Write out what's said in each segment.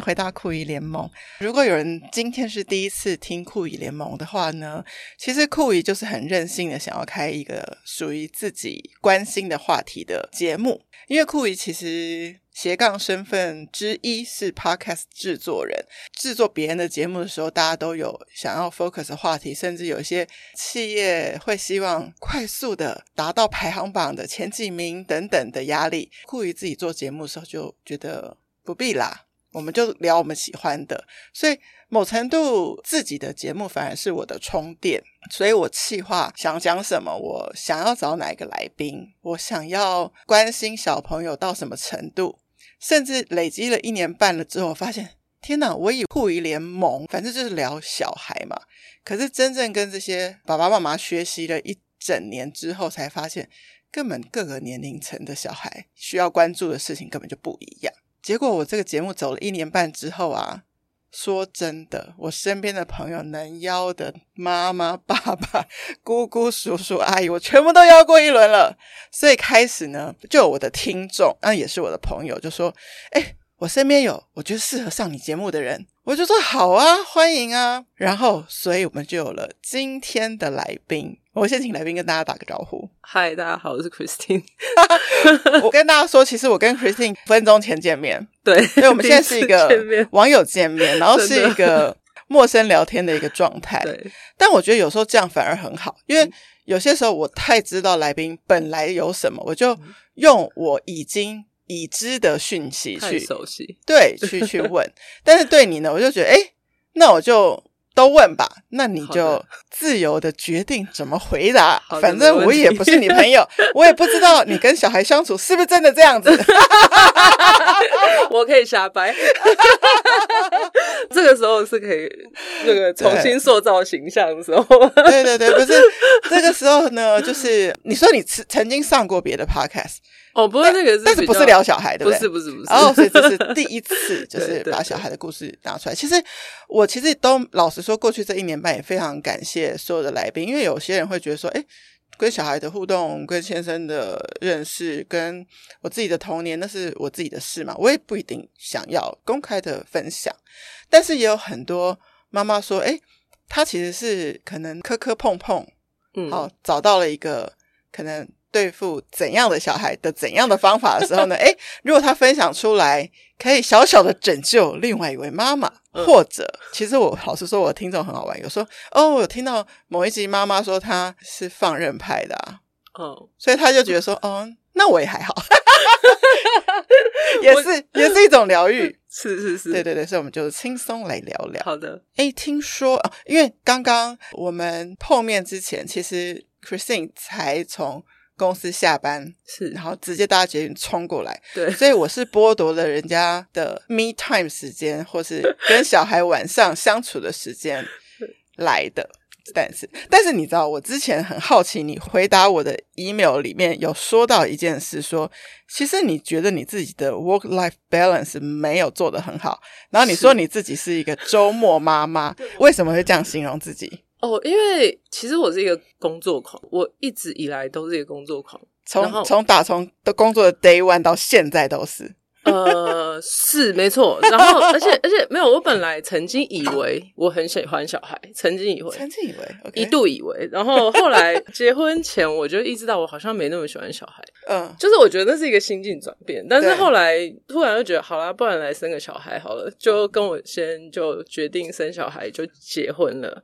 回到酷姨联盟。如果有人今天是第一次听酷姨联盟的话呢，其实酷姨就是很任性的想要开一个属于自己关心的话题的节目。因为酷姨其实斜杠身份之一是 Podcast 制作人，制作别人的节目的时候，大家都有想要 focus 的话题，甚至有一些企业会希望快速的达到排行榜的前几名等等的压力。酷姨自己做节目的时候就觉得。不必啦，我们就聊我们喜欢的。所以某程度自己的节目反而是我的充电。所以我企划想讲什么，我想要找哪一个来宾，我想要关心小朋友到什么程度，甚至累积了一年半了之后，发现天哪，我以酷姨联盟，反正就是聊小孩嘛。可是真正跟这些爸爸妈妈学习了一整年之后，才发现根本各个年龄层的小孩需要关注的事情根本就不一样。结果我这个节目走了一年半之后啊，说真的，我身边的朋友能邀的妈妈、爸爸、姑姑、叔叔、阿姨，我全部都邀过一轮了。所以开始呢，就有我的听众，那也是我的朋友，就说：“哎，我身边有我觉得适合上你节目的人。”我就说：“好啊，欢迎啊。”然后，所以我们就有了今天的来宾。我先请来宾跟大家打个招呼。嗨，大家好，我是 Christine。我跟大家说，其实我跟 Christine 分钟前见面，对，所以我们现在是一个网友见面，然后是一个陌生聊天的一个状态。对，但我觉得有时候这样反而很好，因为有些时候我太知道来宾本来有什么，我就用我已经已知的讯息去熟悉，对，去去问。但是对你呢，我就觉得，哎，那我就。都问吧，那你就自由的决定怎么回答。反正我也不是你朋友，我也不知道你跟小孩相处是不是真的这样子。我可以瞎掰。这个时候是可以那个重新塑造形象的时候。对对对，不是这个时候呢，就是你说你曾曾经上过别的 podcast。哦，不过那个是，但是不是聊小孩的，不是不是不是。哦，所以这是第一次，就是把小孩的故事拿出来。其实我其实都老实说，过去这一年半也非常感谢所有的来宾，因为有些人会觉得说，哎，跟小孩的互动、跟先生的认识、跟我自己的童年，那是我自己的事嘛，我也不一定想要公开的分享。但是也有很多妈妈说，哎，她其实是可能磕磕碰碰，嗯，好，找到了一个可能。对付怎样的小孩的怎样的方法的时候呢？诶，如果他分享出来，可以小小的拯救另外一位妈妈，嗯、或者，其实我老实说，我的听众很好玩，有说哦，我有听到某一集妈妈说她是放任派的啊，哦，所以他就觉得说，哦，那我也还好，也是也是一种疗愈，是是是，对对对，所以我们就轻松来聊聊。好的，诶，听说啊，因为刚刚我们碰面之前，其实 Christine 才从。公司下班是，然后直接搭捷运冲过来，对，所以我是剥夺了人家的 me time 时间，或是跟小孩晚上相处的时间 来的。但是，但是你知道，我之前很好奇，你回答我的 email 里面有说到一件事说，说其实你觉得你自己的 work life balance 没有做得很好，然后你说你自己是一个周末妈妈，为什么会这样形容自己？哦，因为其实我是一个工作狂，我一直以来都是一个工作狂，从从打从的工作的 day one 到现在都是。呃，是没错，然后而且而且没有，我本来曾经以为我很喜欢小孩，曾经以为，曾经以为，okay. 一度以为，然后后来结婚前我就意识到我好像没那么喜欢小孩，嗯，就是我觉得那是一个心境转变，但是后来突然就觉得好啦，不然来生个小孩好了，就跟我先就决定生小孩就结婚了。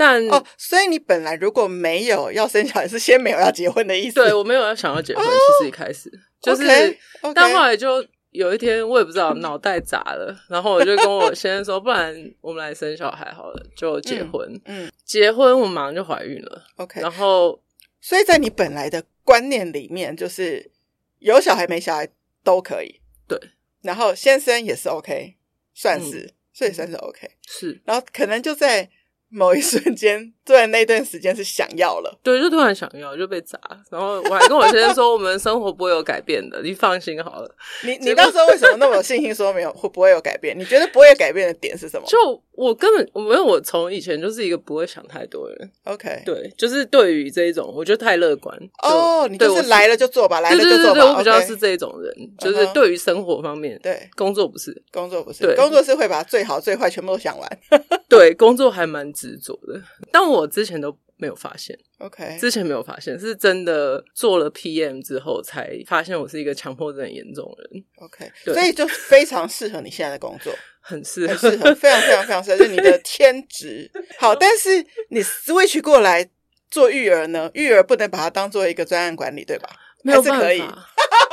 但哦，所以你本来如果没有要生小孩，是先没有要结婚的意思？对，我没有要想要结婚，哦、其实一开始就是.但后来就有一天，我也不知道脑袋砸了，然后我就跟我先生说，不然我们来生小孩好了，就结婚。嗯，嗯结婚我马上就怀孕了。OK，然后所以在你本来的观念里面，就是有小孩没小孩都可以。对，然后先生也是 OK，算是，嗯、所以算是 OK。是，然后可能就在。某一瞬间，突然那段时间是想要了，对，就突然想要就被砸，然后我还跟我先生说，我们生活不会有改变的，你放心好了。你你那时候为什么那么有信心说没有会不会有改变？你觉得不会有改变的点是什么？就我根本我没有，我从以前就是一个不会想太多的人。OK，对，就是对于这一种，我觉得太乐观。哦，你就是来了就做吧，来了就做我比较是这一种人，就是对于生活方面，对工作不是，工作不是，对，工作是会把最好最坏全部都想完。对，工作还蛮执着的，但我之前都没有发现。OK，之前没有发现，是真的做了 PM 之后才发现我是一个强迫症严重人。OK，所以就非常适合你现在的工作，很适合，很适合，非常非常非常适合，就是你的天职。好，但是你 switch 过来做育儿呢？育儿不能把它当做一个专案管理，对吧？没有办法。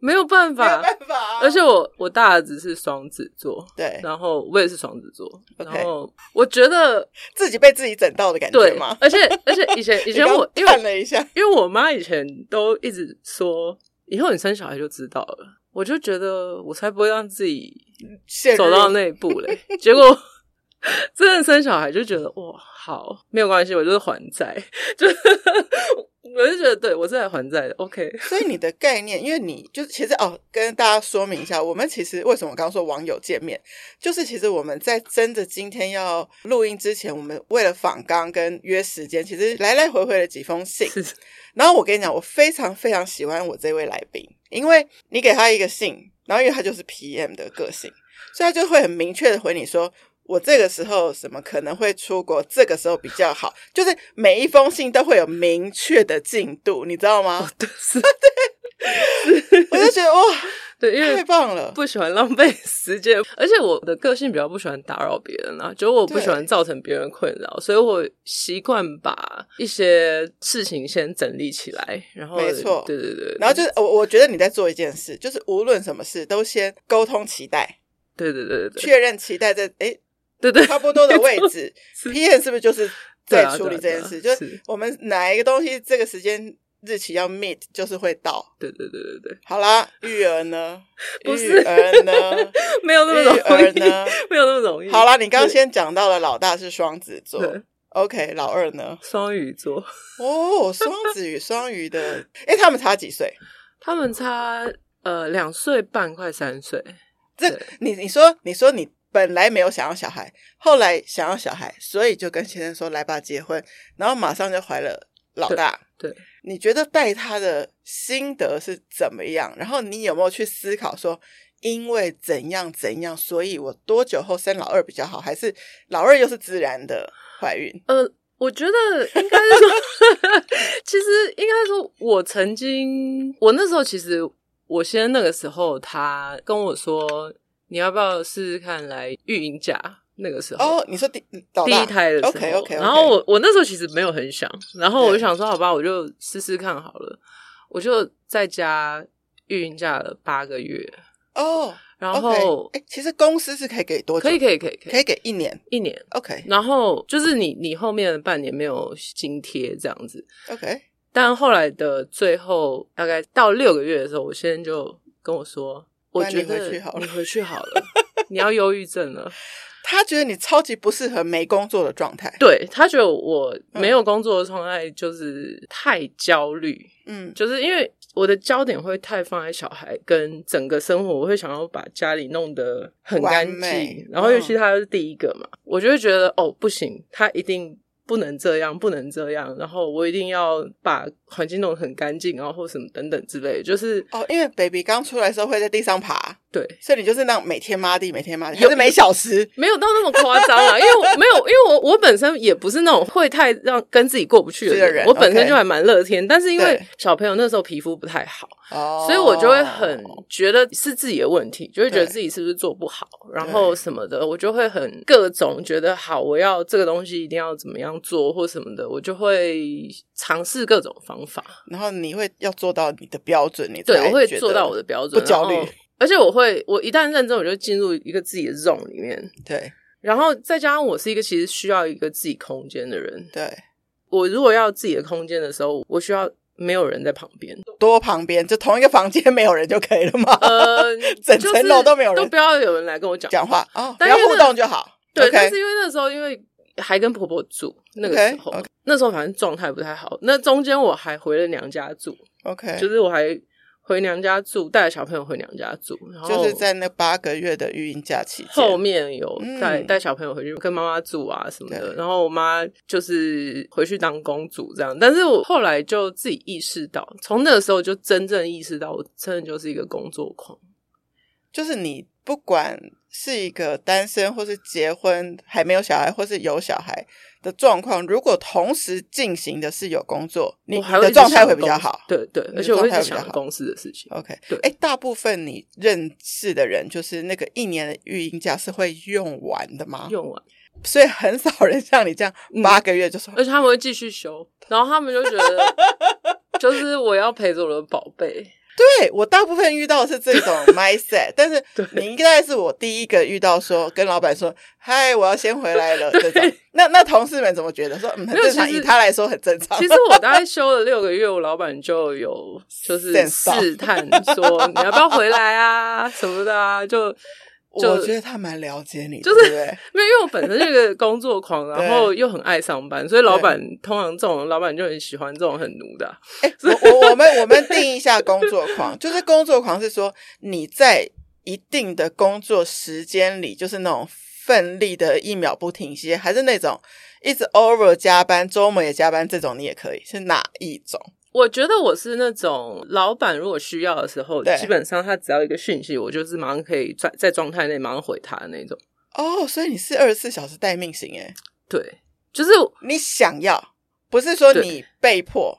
没有办法，没有办法啊。而且我我大儿子是双子座，对，然后我也是双子座.然后我觉得自己被自己整到的感觉吗？对，而且而且以前 以前我看了一下，因为我妈以前都一直说，以后你生小孩就知道了。我就觉得我才不会让自己走到那一步嘞。结果 真的生小孩就觉得哇，好，没有关系，我就是还债，就。我就觉得，对，我是来还债的。OK，所以你的概念，因为你就是其实哦，跟大家说明一下，我们其实为什么刚刚说网友见面，就是其实我们在真的今天要录音之前，我们为了访纲跟约时间，其实来来回回了几封信。然后我跟你讲，我非常非常喜欢我这位来宾，因为你给他一个信，然后因为他就是 PM 的个性，所以他就会很明确的回你说。我这个时候什么可能会出国？这个时候比较好，就是每一封信都会有明确的进度，你知道吗？哦、对，是，对，我就觉得哇，对，因为太棒了，不喜欢浪费时间，而且我的个性比较不喜欢打扰别人啊，就我不喜欢造成别人困扰，所以我习惯把一些事情先整理起来，然后没错，对对对，然后就是我我觉得你在做一件事，就是无论什么事都先沟通期待，对对对对，确认期待在诶对对，差不多的位置，PM 是不是就是在处理这件事？就是我们哪一个东西这个时间日期要 meet，就是会到。对对对对对。好啦，育儿呢？不是育儿呢？没有那么容易。育儿呢？没有那么容易。好啦，你刚刚先讲到了，老大是双子座。OK，老二呢？双鱼座。哦，双子与双鱼的，哎，他们差几岁？他们差呃两岁半，快三岁。这你你说你说你。本来没有想要小孩，后来想要小孩，所以就跟先生说：“来吧，结婚。”然后马上就怀了老大。对，对，你觉得带他的心得是怎么样？然后你有没有去思考说，因为怎样怎样，所以我多久后生老二比较好？还是老二又是自然的怀孕？呃，我觉得应该是说，其实应该说，我曾经，我那时候其实，我先那个时候，他跟我说。你要不要试试看来育婴假？那个时候哦，你说第第一胎的时候，OK OK, okay. 然后我我那时候其实没有很想，然后我就想说，好吧，我就试试看好了。我就在家育婴假了八个月哦，然后哎，其实公司是可以给多久？可以可以可以可以给一年一年 OK。然后就是你你后面的半年没有津贴这样子 OK，但后来的最后大概到六个月的时候，我先生就跟我说。我觉得你回去好了，你回去好了，你要忧郁症了。他觉得你超级不适合没工作的状态，对，他觉得我没有工作的状态就是太焦虑，嗯，就是因为我的焦点会太放在小孩跟整个生活，我会想要把家里弄得很干净，然后尤其他是第一个嘛，嗯，我就会觉得哦不行，他一定。不能这样，不能这样，然后我一定要把环境弄得很干净，然后或什么等等之类，就是哦，因为 baby 刚出来的时候会在地上爬。对，所以你就是那种每天抹地，每天抹地，就是每小时没有到那么夸张啊。因为我没有，因为我我本身也不是那种会太让跟自己过不去的人，人我本身就还蛮乐天。但是因为小朋友那时候皮肤不太好，所以我就会很觉得是自己的问题，就会觉得自己是不是做不好，然后什么的，我就会很各种觉得好，我要这个东西一定要怎么样做或什么的，我就会尝试各种方法。然后你会要做到你的标准，你对，我会做到我的标准，不焦虑。而且我会，我一旦认真，我就进入一个自己的 zone 里面。对，然后再加上我是一个其实需要一个自己空间的人。对，我如果要自己的空间的时候，我需要没有人在旁边，多旁边，就同一个房间没有人就可以了吗？呃，整层楼都没有人，都不要有人来跟我讲讲话啊，不要互动就好。对，但是因为那时候因为还跟婆婆住，那个时候.那时候反正状态不太好。那中间我还回了娘家住，OK，就是我还回娘家住，带着小朋友回娘家住，然后就是在那八个月的育婴假期，后面有带带、嗯、小朋友回去跟妈妈住啊什么的。然后我妈就是回去当公主这样。但是我后来就自己意识到，从那个时候就真正意识到，我真的就是一个工作狂，就是你不管。是一个单身，或是结婚还没有小孩，或是有小孩的状况。如果同时进行的是有工作，你的状态会比较好。对对，而且我会想公司的事情。OK，对。哎，大部分你认识的人，就是那个一年的育婴假是会用完的吗？用完，所以很少人像你这样八个月就说，而且他们会继续休，然后他们就觉得，就是我要陪着我的宝贝。对，我大部分遇到的是这种 mindset，但是你应该是我第一个遇到说跟老板说嗨，我要先回来了这种。那那同事们怎么觉得？说嗯，很正常，以他来说很正常。其实我大概休了六个月，我老板就有就是试探说你要不要回来啊什么的啊，就。就我觉得他蛮了解你，就是 没有，因为我本身是个工作狂，然后又很爱上班，所以老板通常这种老板就很喜欢这种很奴的、啊。哎、欸，我我们我们定义一下工作狂，就是工作狂是说你在一定的工作时间里，就是那种奋力的一秒不停歇，还是那种一直 over 加班，周末也加班这种，你也可以是哪一种？我觉得我是那种老板，如果需要的时候，基本上他只要一个讯息，我就是马上可以在在状态内马上回他的那种。哦，所以你是二十四小时待命型诶？对，就是你想要，不是说你被迫。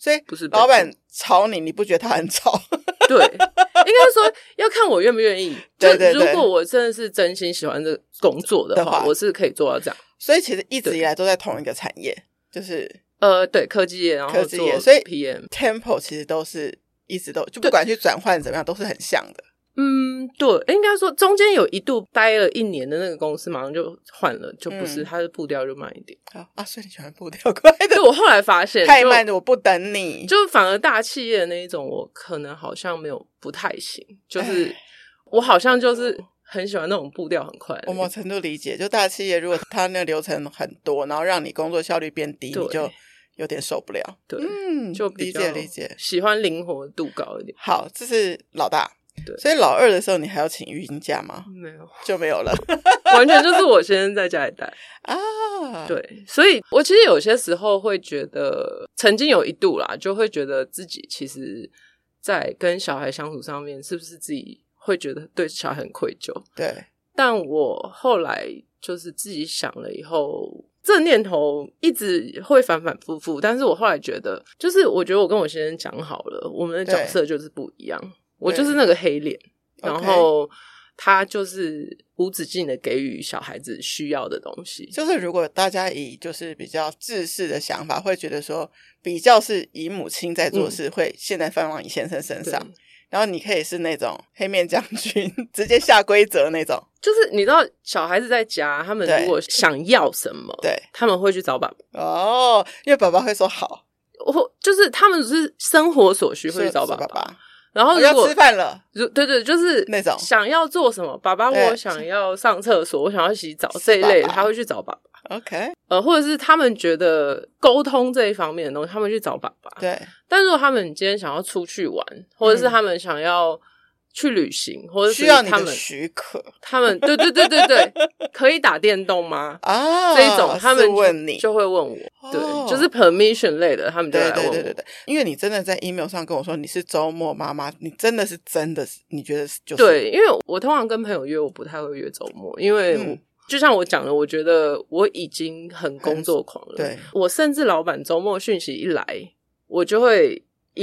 所以不是老板吵你，你不觉得他很吵？对，应该说要看我愿不愿意。对对对，如果我真的是真心喜欢这工作的话，我是可以做到这样。所以其实一直以来都在同一个产业，就是。呃，对，科技业，然后科技业，所以 PM Tempo 其实都是一直都就不管去转换怎么样，都是很像的。嗯，对，应该说中间有一度待了一年的那个公司，马上就换了，就不是它的步调就慢一点。啊啊，所以你喜欢步调快的？对，我后来发现 太慢的我不等你，就反而大企业的那一种，我可能好像没有不太行，就是我好像就是很喜欢那种步调很快。我某程度理解，就大企业如果它那个流程很多，然后让你工作效率变低，你就。有点受不了，对，嗯，就理解理解，喜欢灵活度高一点。好，这是老大，对，所以老二的时候你还要请育婴假吗？没有，就没有了，完全就是我先生在家里带啊。对，所以我其实有些时候会觉得，曾经有一度啦，就会觉得自己其实，在跟小孩相处上面，是不是自己会觉得对小孩很愧疚？对，但我后来就是自己想了以后。这念头一直会反反复复，但是我后来觉得，就是我觉得我跟我先生讲好了，我们的角色就是不一样。我就是那个黑脸，然后他就是无止境的给予小孩子需要的东西。就是如果大家以就是比较自私的想法，会觉得说比较是以母亲在做事，嗯、会现在放往你先生身上。然后你可以是那种黑面将军，直接下规则那种。就是你知道，小孩子在家，他们如果想要什么，对，他们会去找爸爸。哦，因为爸爸会说好。我就是他们只是生活所需会去找爸爸。然后如果要吃饭了，如对对，就是那种想要做什么，爸爸我想要上厕所，我想要洗澡这一类，他会去找爸爸。OK，呃，或者是他们觉得沟通这一方面的东西，他们去找爸爸。对，但如果他们今天想要出去玩，或者是他们想要去旅行，或者需要你的许可，他们对对对对对，可以打电动吗？啊，这一种他们问你就会问我，对，就是 permission 类的，他们就来问我。对对对对，因为你真的在 email 上跟我说你是周末妈妈，你真的是真的是你觉得是就是对，因为我通常跟朋友约，我不太会约周末，因为我。就像我讲的，我觉得我已经很工作狂了。对，我甚至老板周末讯息一来，我就会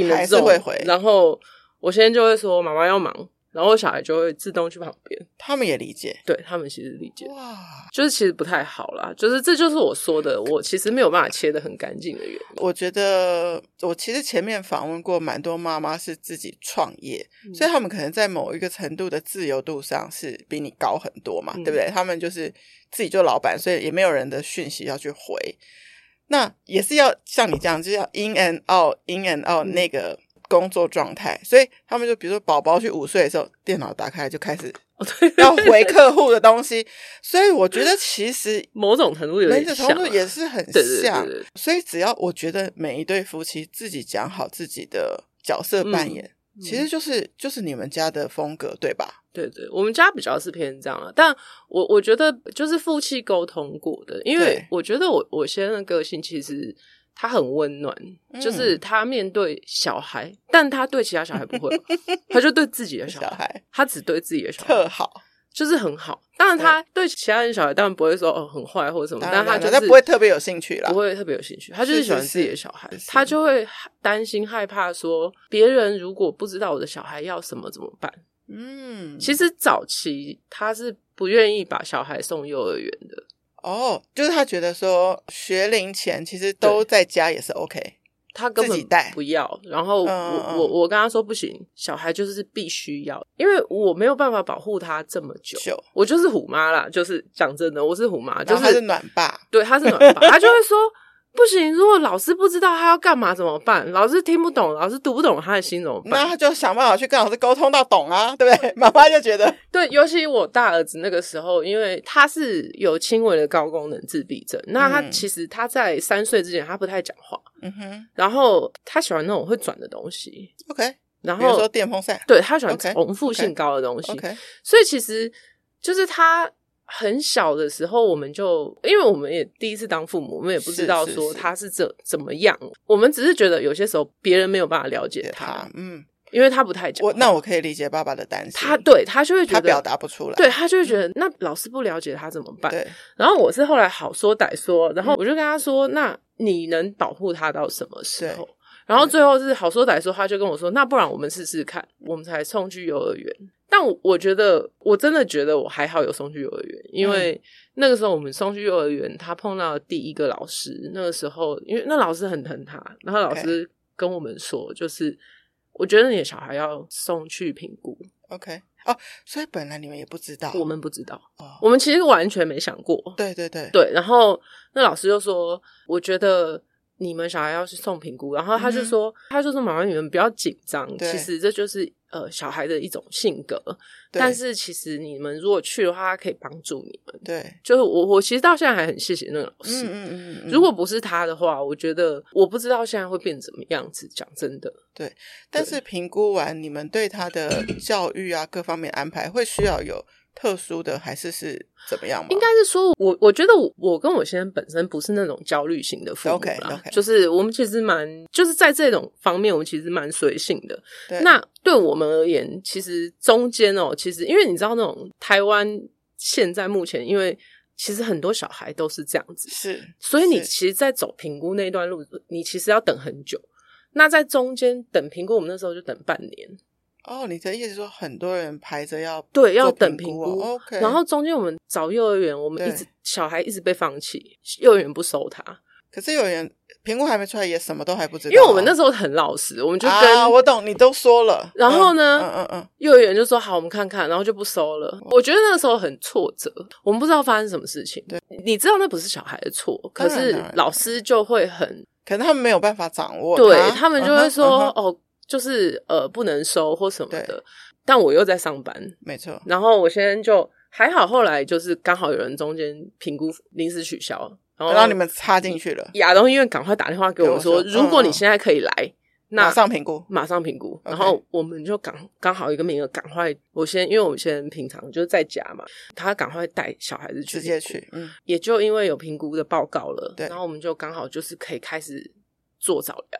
还是会回，然后我先就会说妈妈要忙。然后小孩就会自动去旁边，他们也理解，对他们其实理解，哇，就是其实不太好啦，就是这就是我说的，我其实没有办法切的很干净的原因。我觉得我其实前面访问过蛮多妈妈是自己创业，嗯、所以他们可能在某一个程度的自由度上是比你高很多嘛，嗯、对不对？他们就是自己做老板，所以也没有人的讯息要去回，那也是要像你这样，就是要 in and out，in and out 那个。工作状态，所以他们就比如说宝宝去午睡的时候，电脑打开就开始要回客户的东西，所以我觉得其实某种程度有点像，程度也是很像。所以只要我觉得每一对夫妻自己讲好自己的角色扮演，嗯、其实就是就是你们家的风格，对吧？对对，我们家比较是偏这样了。但我我觉得就是夫妻沟通过的，因为我觉得我我先生的个性其实。他很温暖，嗯、就是他面对小孩，但他对其他小孩不会，他就对自己的小孩，小孩他只对自己的小孩特好，就是很好。当然，他对其他人小孩当然不会说哦很坏或者什么，但他就是他不会特别有兴趣啦，不会特别有兴趣，他就是喜欢自己的小孩，是是是他就会担心害怕说别人如果不知道我的小孩要什么怎么办。嗯，其实早期他是不愿意把小孩送幼儿园的。哦，oh, 就是他觉得说学龄前其实都在家也是 OK，他根本不要。然后我、嗯、我我跟他说不行，小孩就是必须要，因为我没有办法保护他这么久。就我就是虎妈啦，就是讲真的，我是虎妈，就是他是暖爸，对，他是暖爸，他就会说。不行，如果老师不知道他要干嘛怎么办？老师听不懂，老师读不懂他的心怎么办？那他就想办法去跟老师沟通到懂啊，对不对？妈妈就觉得，对，尤其我大儿子那个时候，因为他是有轻微的高功能自闭症，那他其实他在三岁之前他不太讲话，嗯哼，然后他喜欢那种会转的东西，OK，然后比如说电风扇，对，他喜欢重复性高的东西，OK，所以其实就是他。很小的时候，我们就因为我们也第一次当父母，我们也不知道说他是怎怎么样。我们只是觉得有些时候别人没有办法了解他，嗯，因为他不太讲。我那我可以理解爸爸的担心，他对他就会觉得他表达不出来，对他就会觉得、嗯、那老师不了解他怎么办？对。然后我是后来好说歹说，然后我就跟他说：“那你能保护他到什么时候？”然后最后是好说歹说，他就跟我说：“那不然我们试试看。”我们才送去幼儿园。但我我觉得我真的觉得我还好有送去幼儿园，因为那个时候我们送去幼儿园，他碰到第一个老师。那个时候，因为那老师很疼他，然后老师跟我们说，就是我觉得你的小孩要送去评估。OK，哦，所以本来你们也不知道，我们不知道，哦，我们其实完全没想过。对对对对，然后那老师就说，我觉得。你们小孩要去送评估，然后他就说：“嗯、他就说妈妈，你们不要紧张，其实这就是呃小孩的一种性格。但是其实你们如果去的话，他可以帮助你们。对，就是我我其实到现在还很谢谢那个老师。嗯嗯如果不是他的话，我觉得我不知道现在会变怎么样子。讲真的，对。但是评估完，你们对他的教育啊各方面安排会需要有。”特殊的还是是怎么样吗？应该是说，我我觉得我我跟我先生本身不是那种焦虑型的父母啦，okay, okay. 就是我们其实蛮就是在这种方面，我们其实蛮随性的。对那对我们而言，其实中间哦，其实因为你知道那种台湾现在目前，因为其实很多小孩都是这样子，是，所以你其实，在走评估那段路，你其实要等很久。那在中间等评估，我们那时候就等半年。哦，你的意思是说很多人排着要对要等评估，OK。然后中间我们找幼儿园，我们一直小孩一直被放弃，幼儿园不收他。可是幼儿园评估还没出来，也什么都还不知道。因为我们那时候很老实，我们就跟、啊、我懂，你都说了。然后呢，嗯嗯嗯，幼儿园就说好，我们看看，然后就不收了。我觉得那时候很挫折，我们不知道发生什么事情。对，你知道那不是小孩的错，可是老师就会很，可能他们没有办法掌握，对他们就会说、uh uh. 哦。就是呃不能收或什么的，但我又在上班，没错。然后我先就还好，后来就是刚好有人中间评估临时取消，然后让你们插进去了。亚东医院赶快打电话给我说，说如果你现在可以来，马上评估，马上评估。然后我们就刚刚好一个名额，赶快我先，因为我们现在平常就是在家嘛，他赶快带小孩子去，直接去，嗯，也就因为有评估的报告了，对，然后我们就刚好就是可以开始做早疗。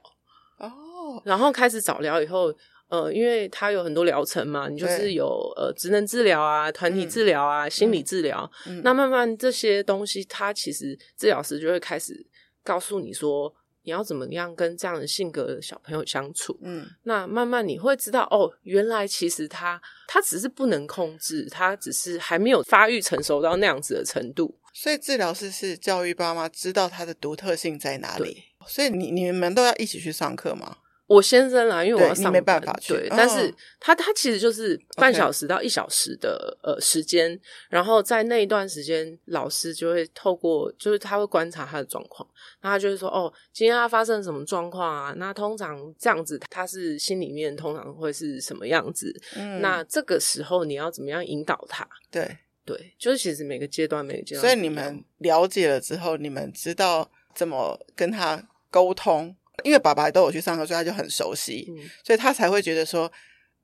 然后开始早疗以后，呃，因为他有很多疗程嘛，你就是有呃，职能治疗啊、团体治疗啊、嗯、心理治疗，嗯、那慢慢这些东西，他其实治疗师就会开始告诉你说，你要怎么样跟这样的性格的小朋友相处。嗯，那慢慢你会知道，哦，原来其实他他只是不能控制，他只是还没有发育成熟到那样子的程度。所以治疗师是教育爸妈知道他的独特性在哪里。所以你你们都要一起去上课吗？我先生啦，因为我要上班，没办法去。对，但是他他其实就是半小时到一小时的呃时间，然后在那一段时间，老师就会透过，就是他会观察他的状况，那他就会说，哦，今天他发生什么状况啊？那通常这样子，他是心里面通常会是什么样子？嗯，那这个时候你要怎么样引导他？对对，就是其实每个阶段每个阶段，所以你们了解了之后，你们知道怎么跟他沟通。因为爸爸都有去上课，所以他就很熟悉，嗯、所以他才会觉得说，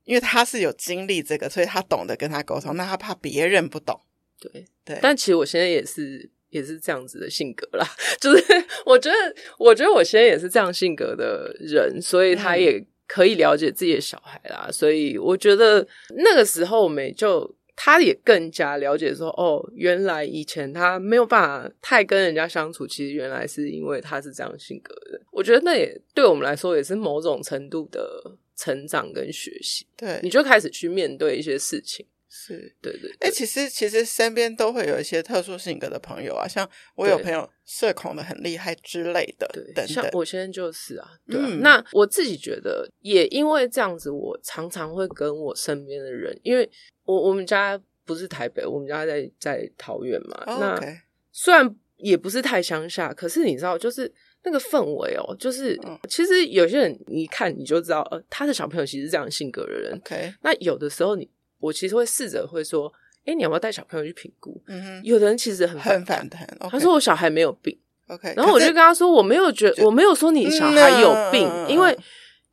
因为他是有经历这个，所以他懂得跟他沟通。那他怕别人不懂，对对。但其实我现在也是也是这样子的性格啦，就是 我觉得我觉得我现在也是这样性格的人，所以他也可以了解自己的小孩啦。嗯、所以我觉得那个时候我们就。他也更加了解说，哦，原来以前他没有办法太跟人家相处，其实原来是因为他是这样性格的。我觉得那也对我们来说也是某种程度的成长跟学习。对，你就开始去面对一些事情。是对对，哎、欸，其实其实身边都会有一些特殊性格的朋友啊，像我有朋友社恐的很厉害之类的，对，等等。像我现在就是啊，对啊。嗯、那我自己觉得，也因为这样子，我常常会跟我身边的人，因为我我们家不是台北，我们家在在桃园嘛。Oh. 那虽然也不是太乡下，可是你知道，就是那个氛围哦，就是、嗯、其实有些人一看你就知道，呃，他的小朋友其实是这样性格的人。OK，那有的时候你。我其实会试着会说，哎，你要不要带小朋友去评估？嗯哼，有的人其实很很反弹。他说我小孩没有病。OK，然后我就跟他说，我没有觉，我没有说你小孩有病，因为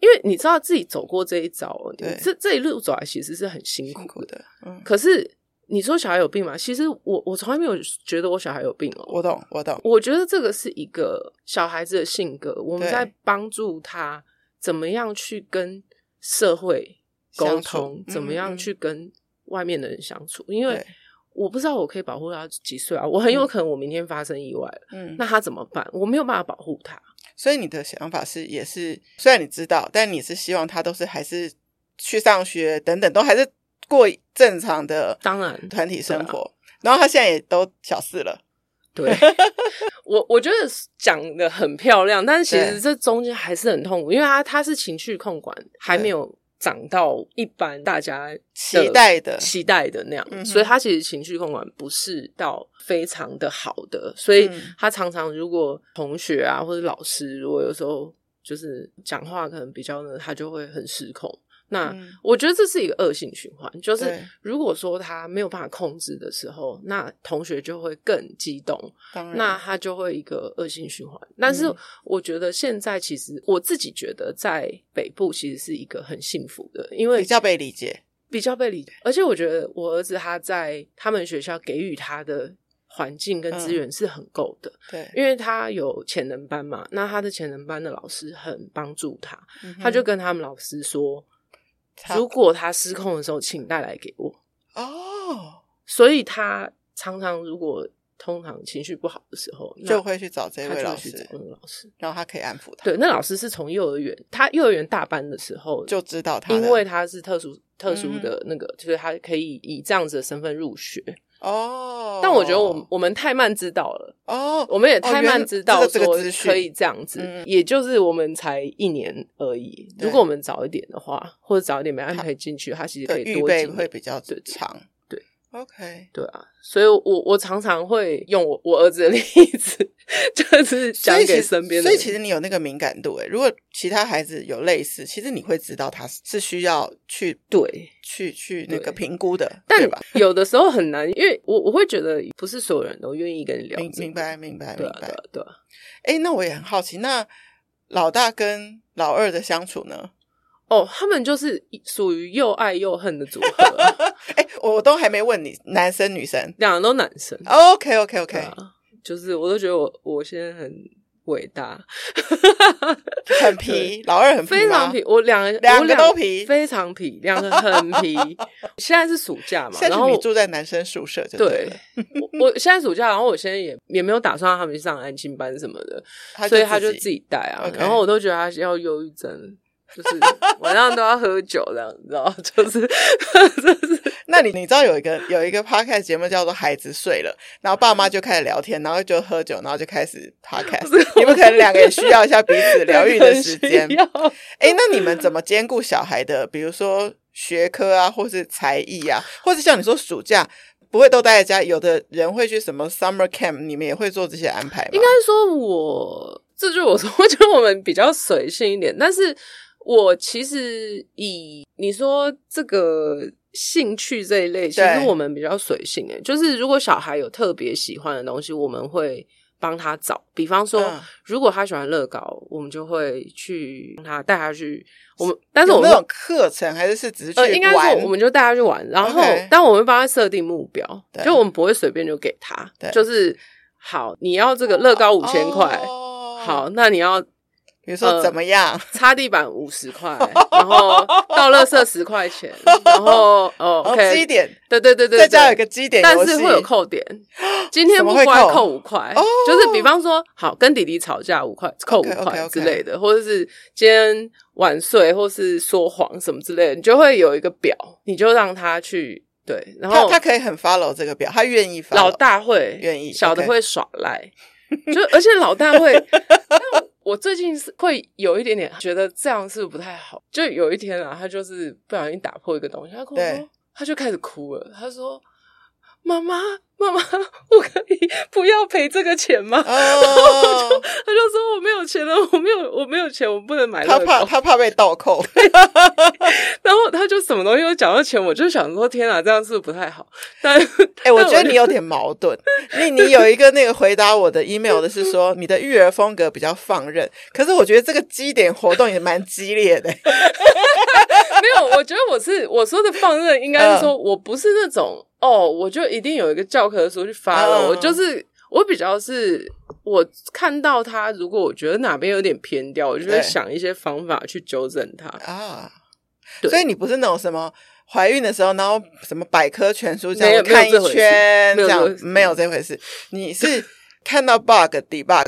因为你知道自己走过这一遭，这这一路走来其实是很辛苦的。嗯，可是你说小孩有病吗？其实我我从来没有觉得我小孩有病哦。我懂，我懂。我觉得这个是一个小孩子的性格，我们在帮助他怎么样去跟社会。沟通怎么样去跟外面的人相处？嗯、因为我不知道我可以保护他几岁啊，我很有可能我明天发生意外了，嗯，那他怎么办？我没有办法保护他。所以你的想法是，也是虽然你知道，但你是希望他都是还是去上学等等，都还是过正常的当然团体生活。啊、然后他现在也都小四了，对 我我觉得讲的很漂亮，但是其实这中间还是很痛苦，因为他他是情绪控管还没有。长到一般大家期待的。期待的那样，嗯、所以他其实情绪控管不是到非常的好的，所以他常常如果同学啊或者老师如果有时候就是讲话可能比较呢，他就会很失控。那我觉得这是一个恶性循环，就是如果说他没有办法控制的时候，那同学就会更激动，那他就会一个恶性循环。但是我觉得现在其实我自己觉得在北部其实是一个很幸福的，因为比较被理解，比较被理解。而且我觉得我儿子他在他们学校给予他的环境跟资源是很够的，对，因为他有潜能班嘛，那他的潜能班的老师很帮助他，他就跟他们老师说。如果他失控的时候，请带来给我哦。所以他常常如果通常情绪不好的时候，就会去找这位老师，找那个老师，然后他可以安抚他。对，那老师是从幼儿园，他幼儿园大班的时候就知道他，因为他是特殊特殊的那个，就是他可以以这样子的身份入学。哦，但我觉得我们我们太慢知道了哦，我们也太慢知道说可以这样子，也就是我们才一年而已。如果我们早一点的话，或者早一点没安排进去，他其实可以多预备会比较长。对，OK，对啊，所以我我常常会用我我儿子的例子。就是讲给身边的人，所以其实你有那个敏感度诶，如果其他孩子有类似，其实你会知道他是需要去对去去那个评估的，对但吧？有的时候很难，因为我我会觉得不是所有人都愿意跟你聊。明白明白明白，明白对对。哎，那我也很好奇，那老大跟老二的相处呢？哦，他们就是属于又爱又恨的组合。哎，我都还没问你，男生女生，两个都男生。OK OK OK。就是，我都觉得我我现在很伟大，很皮，老二很皮，非常皮。我两个两个都皮，非常皮，两个很皮。现在是暑假嘛，然后你住在男生宿舍，对。我我现在暑假，然后我现在也也没有打算让他们去上安亲班什么的，所以他就自己带啊。然后我都觉得他要忧郁症，就是晚上都要喝酒这样，你知道？就是 就是那你你知道有一个有一个 podcast 节目叫做《孩子睡了》，然后爸妈就开始聊天，然后就喝酒，然后就开始 podcast。你们可能两个人需要一下彼此疗愈的时间。哎，那你们怎么兼顾小孩的？比如说学科啊，或是才艺啊，或是像你说暑假不会都待在家，有的人会去什么 summer camp，你们也会做这些安排吗？应该说我，这就是我说，我觉得我们比较随性一点，但是。我其实以你说这个兴趣这一类，其实我们比较随性诶。就是如果小孩有特别喜欢的东西，我们会帮他找。比方说，嗯、如果他喜欢乐高，我们就会去帮他带他去。我们但是我们那种课程还是是只是去玩，呃、应该说我们就带他去玩。然后.但我们帮他设定目标，就我们不会随便就给他。就是好，你要这个乐高五千块，哦、好，那你要。比如说怎么样？呃、擦地板五十块，然后倒垃圾十块钱，然后哦，OK，对对对对，再加有一个积点，但是会有扣点。今天不乖扣？五块，就是比方说，好跟弟弟吵架五块扣五块之类的，或者是今天晚睡或是说谎什么之类的，你就会有一个表，你就让他去对，然后他可以很 follow 这个表，他愿意 follow，老大会愿意，小的会耍赖，就而且老大会。我最近是会有一点点觉得这样是不是不太好？就有一天啊，他就是不小心打破一个东西，他跟我说，对他就开始哭了，他说：“妈妈。”妈妈，我可以不要赔这个钱吗？Oh. 然后我就他就说我没有钱了，我没有我没有钱，我不能买。他怕他怕被倒扣，然后他就什么东西都讲到钱，我就想说天啊，这样是不是不太好？但哎，欸、我觉得你有点矛盾。你你有一个那个回答我的 email 的是说你的育儿风格比较放任，可是我觉得这个基点活动也蛮激烈的。没有，我觉得我是我说的放任，应该是说我不是那种。哦，我就一定有一个教科书去发了。Uh, 我就是我比较是，我看到他，如果我觉得哪边有点偏掉，我就会想一些方法去纠正他啊。Uh, 对所以你不是那种什么怀孕的时候，然后什么百科全书这样看一圈，这样没有这回事。你是看到 bug debug。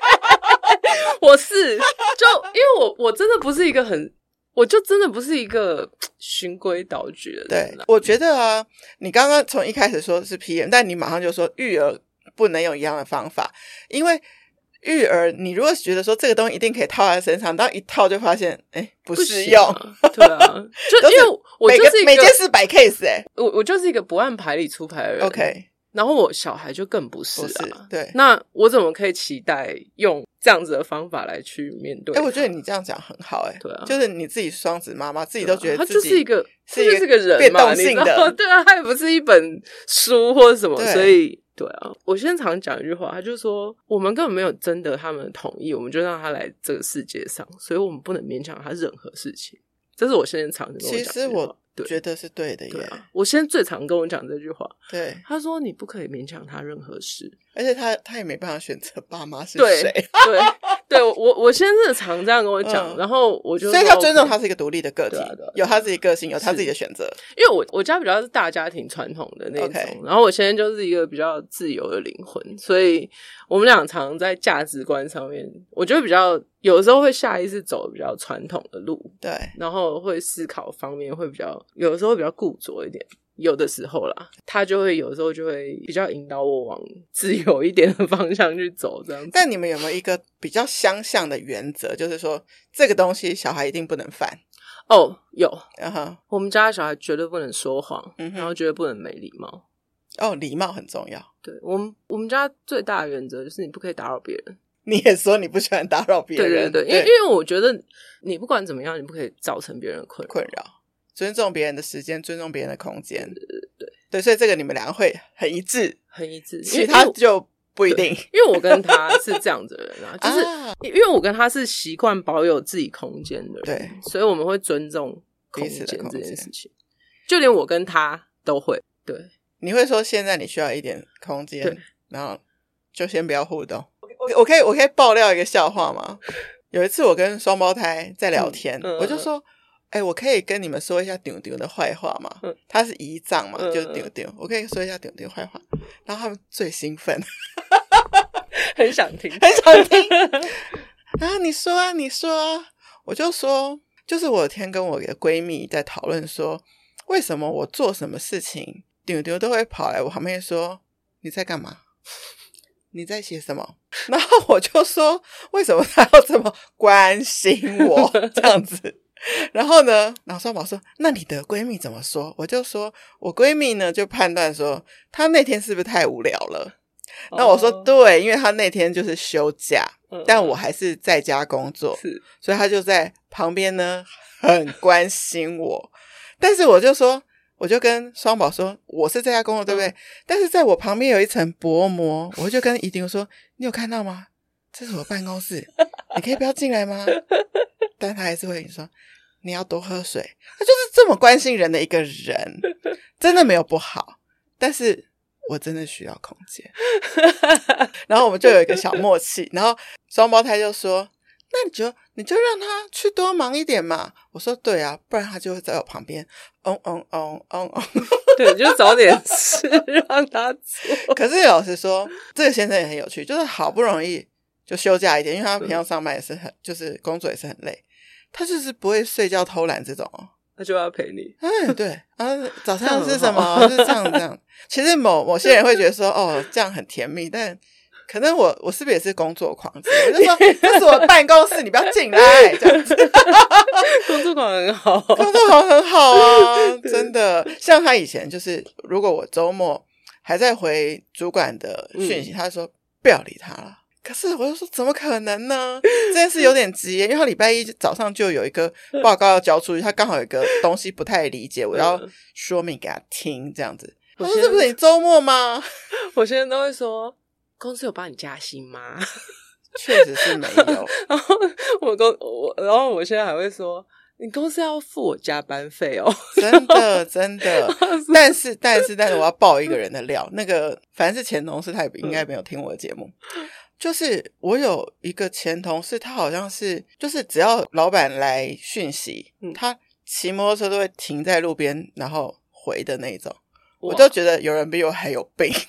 我是就因为我我真的不是一个很。我就真的不是一个 循规蹈矩的人。对，我觉得啊，你刚刚从一开始说是 PM，但你马上就说育儿不能用一样的方法，因为育儿，你如果觉得说这个东西一定可以套在身上，当一套就发现，哎，不适用。对啊，就因为我就是每件事摆 case，哎，我我就是一个不按牌理出牌的人。OK。然后我小孩就更不是啊，对，那我怎么可以期待用这样子的方法来去面对？哎，我觉得你这样讲很好，哎，对啊，就是你自己双子妈妈自己都觉得他就是一个，是一个人变动性的，对啊，他也不是一本书或者什么，所以对啊，我现在常讲一句话，他就说我们根本没有征得他们的同意，我们就让他来这个世界上，所以我们不能勉强他任何事情。这是我现在常跟我讲，其实我。对。觉得是对的，对啊，我现在最常跟我讲这句话。对，他说你不可以勉强他任何事，而且他他也没办法选择爸妈是谁。对，对我我先是常这样跟我讲，然后我就所以他尊重他是一个独立的个体，有他自己个性，有他自己的选择。因为我我家比较是大家庭传统的那种，然后我现在就是一个比较自由的灵魂，所以我们俩常在价值观上面，我觉得比较。有时候会下意识走比较传统的路，对，然后会思考方面会比较，有的时候会比较固着一点，有的时候啦，他就会有时候就会比较引导我往自由一点的方向去走，这样子。但你们有没有一个比较相像的原则，就是说这个东西小孩一定不能犯？哦，有，然后、uh-huh. 我们家的小孩绝对不能说谎，嗯、然后绝对不能没礼貌。哦，礼貌很重要。对，我们我们家最大的原则就是你不可以打扰别人。你也说你不喜欢打扰别人，对对对，因为因为我觉得你不管怎么样，你不可以造成别人的困困扰，尊重别人的时间，尊重别人的空间，对对对，所以这个你们两个会很一致，很一致，其他就不一定。因为我跟他是这样子的人啊，就是因为我跟他是习惯保有自己空间的人，对，所以我们会尊重空间这件事情，就连我跟他都会。对，你会说现在你需要一点空间，然后就先不要互动。我我可以我可以爆料一个笑话吗？有一次我跟双胞胎在聊天，嗯嗯、我就说：“哎、欸，我可以跟你们说一下丢丢的坏话吗？嗯、他是姨丈嘛，就是丢丢，我可以说一下丢丢坏话。”然后他们最兴奋，很想听，很想听。啊，你说啊，你说啊，我就说，就是我有天跟我的闺蜜在讨论说，为什么我做什么事情，丢丢都会跑来我旁边说：“你在干嘛？你在写什么？” 然后我就说：“为什么他要这么关心我？”这样子。然后呢，然后双宝说：“那你的闺蜜怎么说？”我就说：“我闺蜜呢，就判断说，她那天是不是太无聊了？”那我说：“对，因为她那天就是休假，但我还是在家工作，是，所以她就在旁边呢，很关心我。但是我就说，我就跟双宝说，我是在家工作，对不对？但是在我旁边有一层薄膜，我就跟一定说，你有看到吗？这是我办公室，你可以不要进来吗？但他还是会跟你说。”你要多喝水，他就是这么关心人的一个人，真的没有不好，但是我真的需要空间。然后我们就有一个小默契，然后双胞胎就说：“那你就你就让他去多忙一点嘛。”我说：“对啊，不然他就会在我旁边，嗡嗡嗡嗡嗡。”对，就早点吃 让他做。可是老实说，这个先生也很有趣，就是好不容易就休假一点，因为他平常上班也是很，就是工作也是很累。他就是不会睡觉偷懒这种，他就要陪你。嗯，对啊，早上是什么？是这样这样。其实某某些人会觉得说，哦，这样很甜蜜，但可能我我是不是也是工作狂？我 就说这是我办公室，你不要进来。这样子，工作狂很好，工作狂很好啊，真的。像他以前就是，如果我周末还在回主管的讯息，嗯、他说不要理他了。可是我就说，怎么可能呢？这件事有点急，因为他礼拜一早上就有一个报告要交出去，他刚好有一个东西不太理解，我要说明给他听，这样子。我说这不是你周末吗？我现在都会说，公司有帮你加薪吗？确实是没有。然后我公我，然后我现在还会说，你公司要付我加班费哦，真的真的。但是但是但是我要爆一个人的料，那个反正是前同事，他也应该没有听我的节目。就是我有一个前同事，他好像是就是只要老板来讯息，嗯、他骑摩托车都会停在路边，然后回的那种。我就觉得有人比我还有病。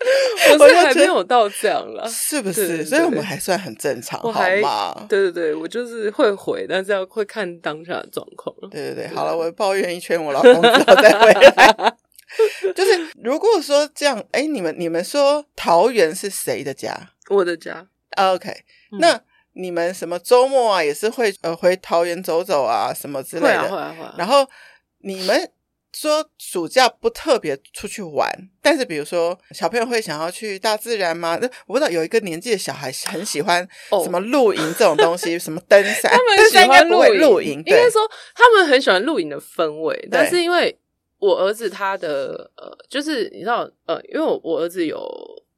我是还没有到这样了，是不是？对对对，所以我们还算很正常，好吗？对对对，我就是会回，但是要会看当下的状况。对对对，对好了，我抱怨一圈我老公之后再回来。就是如果说这样，哎，你们你们说桃园是谁的家？我的家。OK，嗯，那你们什么周末啊，也是会呃回桃园走走啊，什么之类的。会啊会啊会啊。然后你们说暑假不特别出去玩，但是比如说小朋友会想要去大自然吗？那我不知道有一个年纪的小孩很喜欢什么露营这种东西，什么登山。他们喜欢露营，露营应该说他们很喜欢露营的氛围，但是因为。我儿子他的呃，就是你知道呃，因为我我儿子有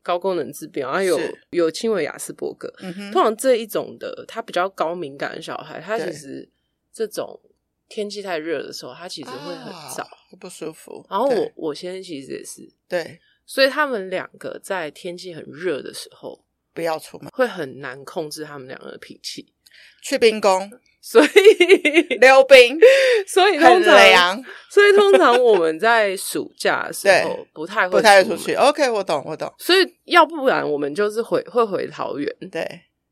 高功能自闭，然后有有轻微雅斯伯格。嗯，通常这一种的他比较高敏感的小孩，他其实这种天气太热的时候，他其实会很燥，啊、不舒服。然后我我先生其实也是对，所以他们两个在天气很热的时候不要出门，会很难控制他们两个的脾气。去冰宫。所以 溜冰，所以通常，所以通常我们在暑假的时候不太会不太会出去。OK，我懂，我懂。所以要不然我们就是回会回桃园，对，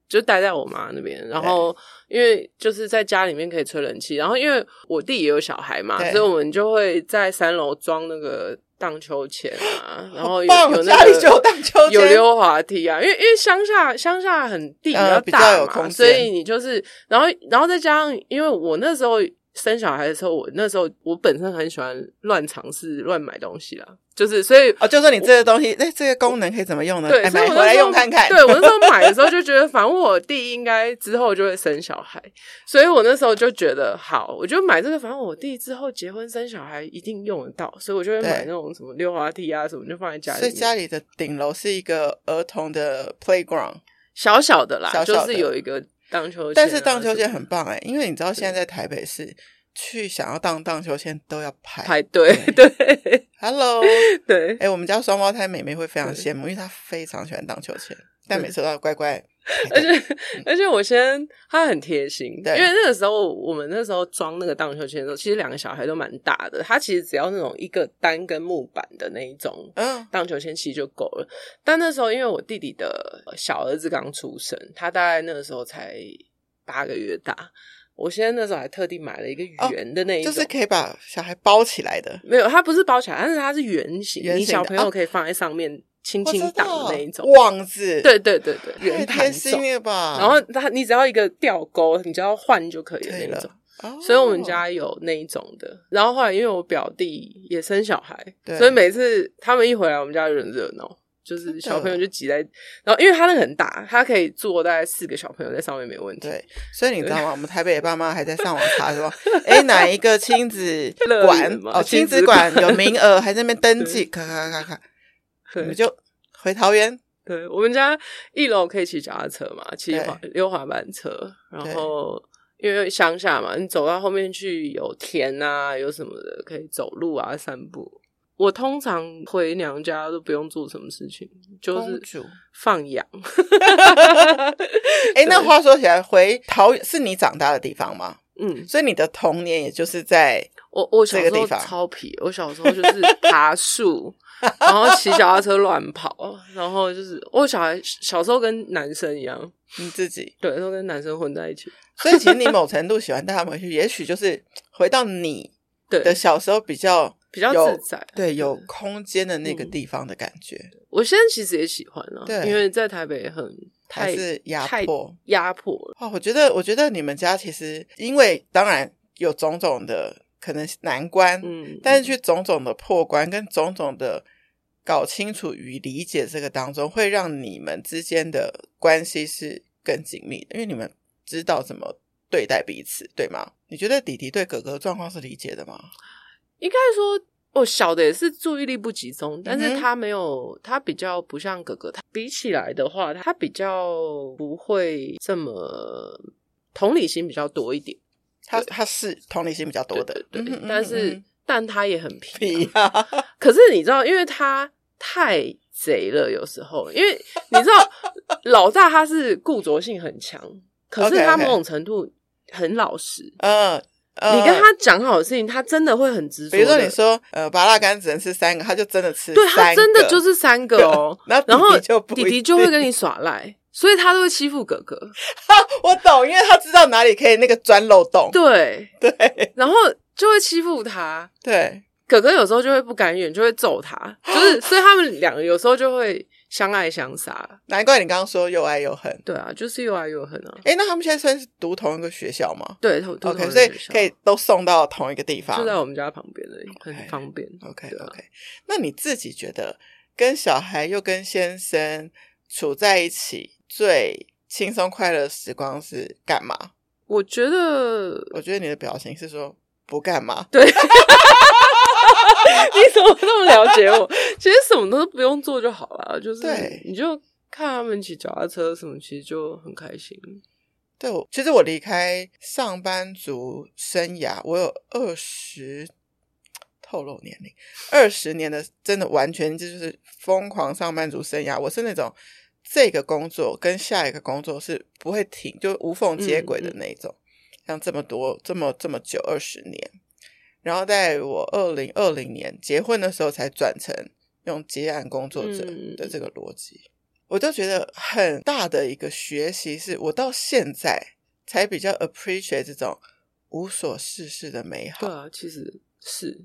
就待在我妈那边。然后因为就是在家里面可以吹冷气，然后因为我弟也有小孩嘛，所以我们就会在三楼装那个。荡秋千啊，然后有有那个有荡秋千，有溜滑梯啊，因为因为乡下乡下很地比较大嘛，所以你就是，然后然后再加上，因为我那时候生小孩的时候，我那时候我本身很喜欢乱尝试、乱买东西啦。就是，所以哦，就说你这个东西，哎，这个功能可以怎么用呢？对，买回来用看看。对，我那时候 买的时候就觉得，反正我弟应该之后就会生小孩，所以我那时候就觉得好，我就买这个，反正我弟之后结婚生小孩一定用得到，所以我就会买那种什么溜滑梯啊什么，就放在家里。所以家里的顶楼是一个儿童的 playground，小小的啦，小小的就是有一个荡秋千，但是荡秋千很棒哎，因为你知道现在在台北市。去想要荡荡秋千都要排排队，对，Hello，对，哎，我们家双胞胎妹妹会非常羡慕，因为她非常喜欢荡秋千，但每次都要乖乖。而且而且我先他很贴心，对，因为那个时候我们那时候装那个荡秋千的时候，其实两个小孩都蛮大的，他其实只要那种一个单根木板的那一种，嗯，荡秋千其实就够了。但那时候因为我弟弟的小儿子刚出生，他大概那个时候才八个月大。我现在那时候还特地买了一个圆的那一种，哦，就是可以把小孩包起来的。没有，它不是包起来，但是它是圆形，你小朋友可以放在上面轻轻挡的那一种网子。对对对对，圆盘状吧。然后它你只要一个吊钩，你只要换就可以了那种。所以我们家有那一种的。然后后来因为我表弟也生小孩，所以每次他们一回来，我们家就很热闹。就是小朋友就挤在，然后因为他那个很大，他可以坐大概四个小朋友在上面没问题。对，所以你知道吗？我们台北的爸妈还在上网查说，哎，哪一个亲子馆哦，亲子馆有名额，还在那边登记，咔咔咔咔，我们就回桃园。对，我们家一楼可以骑脚踏车嘛，骑滑溜滑板车，然后因为乡下嘛，你走到后面去有田啊，有什么的可以走路啊，散步。我通常回娘家都不用做什么事情，就是放养。哎，那话说起来，回桃园是你长大的地方吗？嗯，所以你的童年也就是在我我小时候超皮，我小时候就是爬树，然后骑脚踏车乱跑，然后就是我小孩小时候跟男生一样，你自己对，都跟男生混在一起，所以其实你某程度喜欢带他们回去，也许就是回到你的小时候比较。比较自在，对，有空间的那个地方的感觉。嗯、我现在其实也喜欢了，对，因为在台北很太还是压迫，压迫了哦，我觉得，我觉得你们家其实，因为当然有种种的可能难关，嗯，但是去种种的破关跟种种的搞清楚与理解这个当中，会让你们之间的关系是更紧密的，因为你们知道怎么对待彼此，对吗？你觉得弟弟对哥哥状况是理解的吗？应该说，我小的也是注意力不集中，但是他没有，他比较不像哥哥，他比起来的话，他比较不会这么同理心比较多一点。他他是同理心比较多的，对，对，但是但他也很皮啊。可是你知道，因为他太贼了，有时候，因为你知道老大他是固着性很强，可是他某种程度很老实，嗯。你跟他讲好的事情，他真的会很执着。比如说，你说呃，芭乐干只能吃三个，他就真的吃。对，他真的就是三个哦。然后弟弟就会跟你耍赖，所以他都会欺负哥哥。我懂，因为他知道哪里可以那个钻漏洞。对对，然后就会欺负他。对，哥哥有时候就会不甘愿，就会揍他。就是，所以他们两个有时候就会。相爱相杀，难怪你刚刚说又爱又恨。对啊，就是又爱又恨啊。哎，那他们现在算是读同一个学校吗？对。OK，所以可以都送到同一个地方，就在我们家旁边而已很方便。OK，OK。Okay, okay. 那你自己觉得跟小孩又跟先生处在一起最轻松快乐的时光是干嘛？我觉得，我觉得你的表情是说不干嘛。对。你怎么那么了解我？其实什么都不用做就好了，就是你就看他们骑脚踏车什么，其实就很开心。对，我其实我离开上班族生涯，我有二十透露年龄，二十年的真的完全就是疯狂上班族生涯。我是那种这个工作跟下一个工作是不会停，就无缝接轨的那种。嗯嗯。像这么多这么这么久二十年。然后在我二零二零年结婚的时候，才转成用接案工作者的这个逻辑，嗯、我就觉得很大的一个学习，是我到现在才比较 appreciate 这种无所事事的美好。对啊，其实是，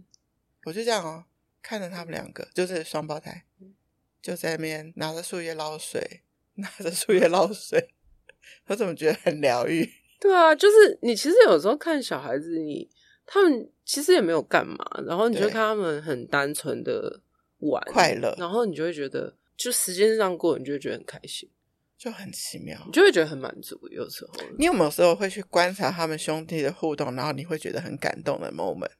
我就这样哦，看着他们两个，就是双胞胎，就在那边拿着树叶捞水，拿着树叶捞水，我怎么觉得很疗愈？对啊，就是你其实有时候看小孩子，你。他们其实也没有干嘛，然后你就看他们很单纯的玩快乐，然后你就会觉得，就时间这样过，你就会觉得很开心，就很奇妙，你就会觉得很满足。有时候，你有没有时候会去观察他们兄弟的互动，然后你会觉得很感动的 moment？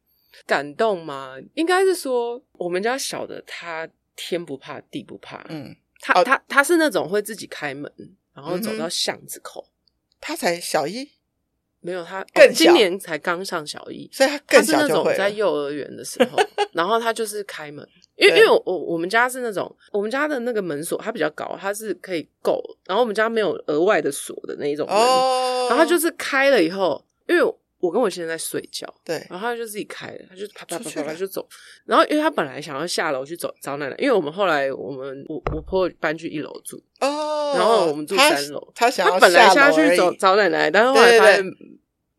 感动吗？应该是说，我们家小的他天不怕地不怕，嗯，他、哦、他他是那种会自己开门，然后走到巷子口，嗯、他才小一。没有他更今年才刚上小一，所以他更小是那种在幼儿园的时候，然后他就是开门，因为因为我我我们家是那种我们家的那个门锁它比较高，它是可以够，然后我们家没有额外的锁的那一种门，然后他就是开了以后，因为我跟我先生在睡觉，对，然后他就自己开了，他就啪啪啪啪啪就走，然后因为他本来想要下楼去找找奶奶，因为我们后来我们我我婆婆搬去一楼住哦，然后我们住三楼，他想要他本来下去找找奶奶，但是后来发现。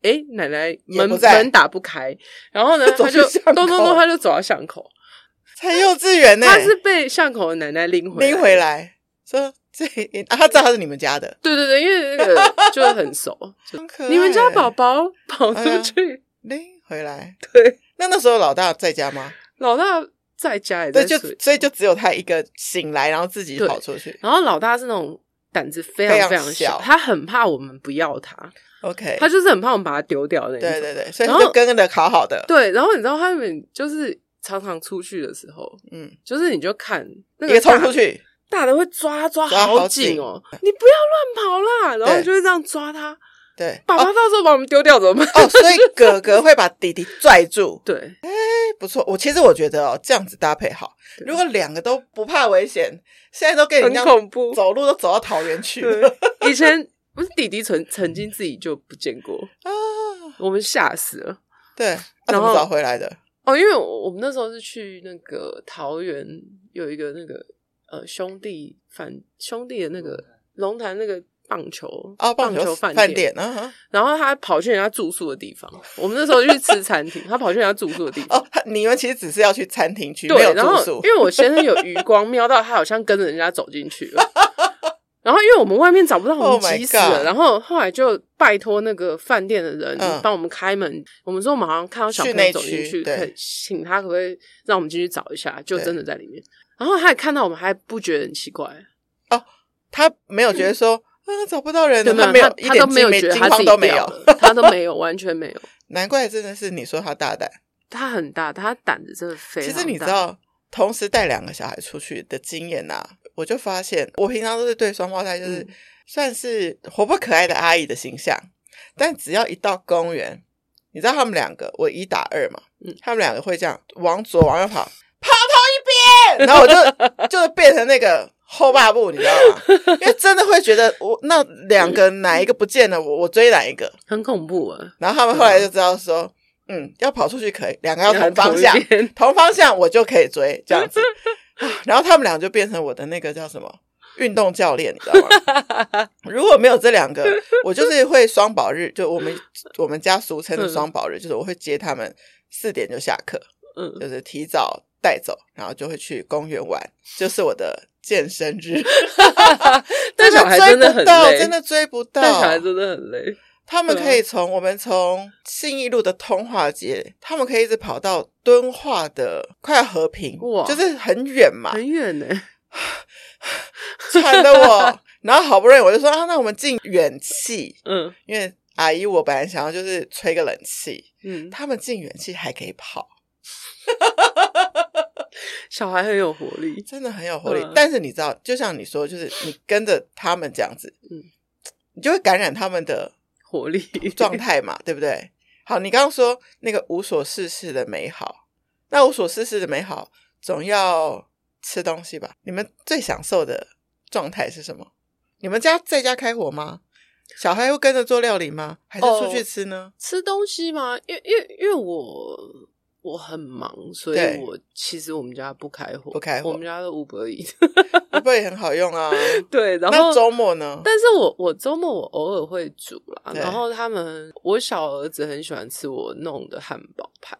哎，奶奶门门打不开，然后呢，他就咚咚咚，他就走到巷口，才幼稚园呢。他是被巷口的奶奶拎回拎回来，说这啊，他知道他是你们家的，对对对，因为那个 就很熟，你们家宝宝跑出去拎回来，对。那那时候老大在家吗？老大在家也在睡，就所以就只有他一个醒来，然后自己跑出去。然后老大是那种胆子非常非常小，他很怕我们不要他。OK，他就是很怕我们把他丢掉那种。对对对，所以他就跟着好好的。对，然后你知道他们就是常常出去的时候，嗯，就是你就看那个冲出去，大的会抓抓好紧哦，你不要乱跑啦，然后就会这样抓他。对，爸爸到时候把我们丢掉怎么办？哦，所以哥哥会把弟弟拽住。对，哎，不错。我其实我觉得哦，这样子搭配好。如果两个都不怕危险，现在都跟你一样恐怖，走路都走到桃园去了。以前不是弟弟曾曾经自己就不见过啊，我们吓死了。对，怎么找回来的？哦，因为我们那时候是去那个桃园有一个那个呃兄弟饭兄弟的那个龙潭那个。棒球啊，棒球饭店，然后他跑去人家住宿的地方。我们那时候去吃餐厅，他跑去人家住宿的地方。哦，你们其实只是要去餐厅去，没有住宿。因为我先生有余光瞄到他，好像跟着人家走进去了。然后因为我们外面找不到，我们急死了。然后后来就拜托那个饭店的人帮我们开门。我们说我们好像看到小朋友走进去，可以请他可不可以让我们进去找一下？就真的在里面。然后他也看到我们，还不觉得很奇怪哦，他没有觉得说。啊，找不到人，他没有，他都没有觉得他自己掉了，他都没有，完全没有。难怪真的是你说他大胆，他很大，他胆子真的非常大。其实你知道，同时带两个小孩出去的经验呐，我就发现，我平常都是对双胞胎就是算是活泼可爱的阿姨的形象，但只要一到公园，你知道他们两个，我一打二嘛，他们两个会这样往左往右跑，跑同一边，然后我就就变成那个。后半部你知道吗？因为真的会觉得我那两个哪一个不见了，我我追哪一个，很恐怖啊。然后他们后来就知道说，嗯，要跑出去可以，两个要同方向，同方向我就可以追这样子。然后他们俩就变成我的那个叫什么运动教练，你知道吗？如果没有这两个，我就是会双保日，就我们我们家俗称的双保日，就是我会接他们四点就下课，嗯，就是提早带走，然后就会去公园玩，就是我的。健身日，但小孩真的很累，真的追不到。但小孩真的很累。他们可以从我们从信义路的通化街，他们可以一直跑到敦化的快要和平，哇，就是很远嘛，很远呢，喘的我。然后好不容易我就说啊，那我们进远气，嗯，因为阿姨我本来想要就是吹个冷气，嗯，他们进远气还可以跑。小孩很有活力，真的很有活力。嗯、但是你知道，就像你说，就是你跟着他们这样子，嗯，你就会感染他们的活力 状态嘛，对不对？好，你刚刚说那个无所事事的美好，那无所事事的美好总要吃东西吧？你们最享受的状态是什么？你们家在家开火吗？小孩会跟着做料理吗？还是出去吃呢？哦、吃东西吗？因为因为因为我。我很忙，所以我其实我们家不开火，不开火，我们家的 Uber Eats，Uber 也很好用啊。对，然后周末呢？但是我我周末我偶尔会煮啦。然后他们，我小儿子很喜欢吃我弄的汉堡排，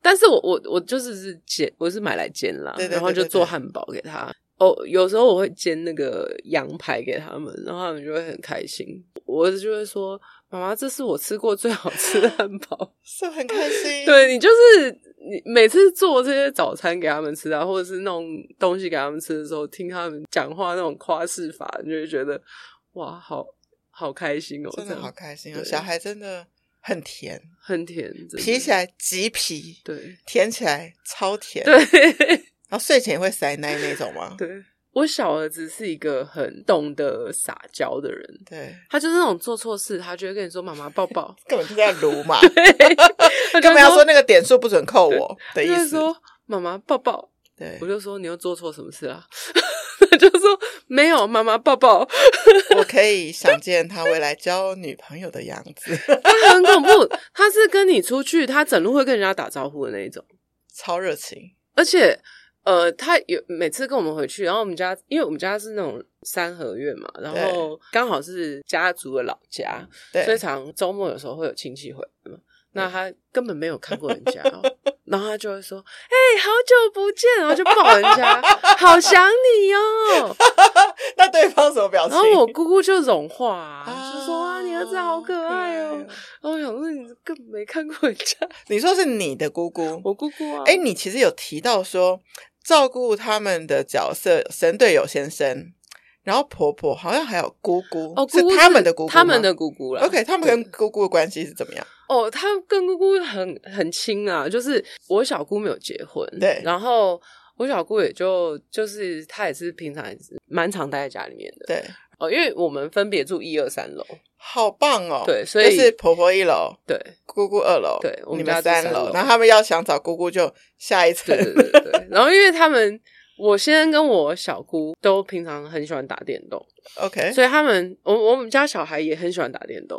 但是我我我就是是煎，我是买来煎啦，然后就做汉堡给他。哦，有时候我会煎那个羊排给他们，然后他们就会很开心。我儿子就会说。妈妈，这是我吃过最好吃的汉堡，是很开心。对，你就是你每次做这些早餐给他们吃啊，或者是弄东西给他们吃的时候，听他们讲话那种夸饰法，你就会觉得哇，好好开心哦，真的好开心哦。小孩真的很甜，很甜，皮起来极皮，对，甜起来超甜，对。然后睡前会塞奶那种吗？对。我小儿子是一个很懂得撒娇的人，对，他就是那种做错事，他就会跟你说“妈妈抱抱”，根本就在卢嘛 他根本要说那个点数不准扣我的意思，说“妈妈抱抱”，对，我就说你又做错什么事啊？他就说没有，妈妈抱抱。我可以想见他未来交女朋友的样子，他很恐怖，他是跟你出去，他整路会跟人家打招呼的那一种，超热情，而且。呃，他有每次跟我们回去，然后我们家，因为我们家是那种三合院嘛，然后刚好是家族的老家，对所以常周末有时候会有亲戚回来嘛。那他根本没有看过人家，然后他就会说：“哎、欸，好久不见！”然后就抱人家，好想你哦。那对方什么表情？然后我姑姑就融化，啊、就说：“啊，你儿子好可爱哦。”然后我想说：“你根本没看过人家。”你说是你的姑姑，我姑姑啊。哎、欸，你其实有提到说照顾他们的角色，神队友先生。然后婆婆好像还有姑姑，哦，是他们的姑姑，他们的姑姑了。OK，他们跟姑姑的关系是怎么样？哦，他跟姑姑很很亲啊，就是我小姑没有结婚，对，然后我小姑也就就是她也是平常也是蛮常待在家里面的，对。哦，因为我们分别住一二三楼，好棒哦。对，所以是婆婆一楼，对，姑姑二楼，对，我们家三楼。然后他们要想找姑姑就下一层，对对对。然后因为他们。我先生跟我小姑都平常很喜欢打电动，OK，所以他们，我我们家小孩也很喜欢打电动。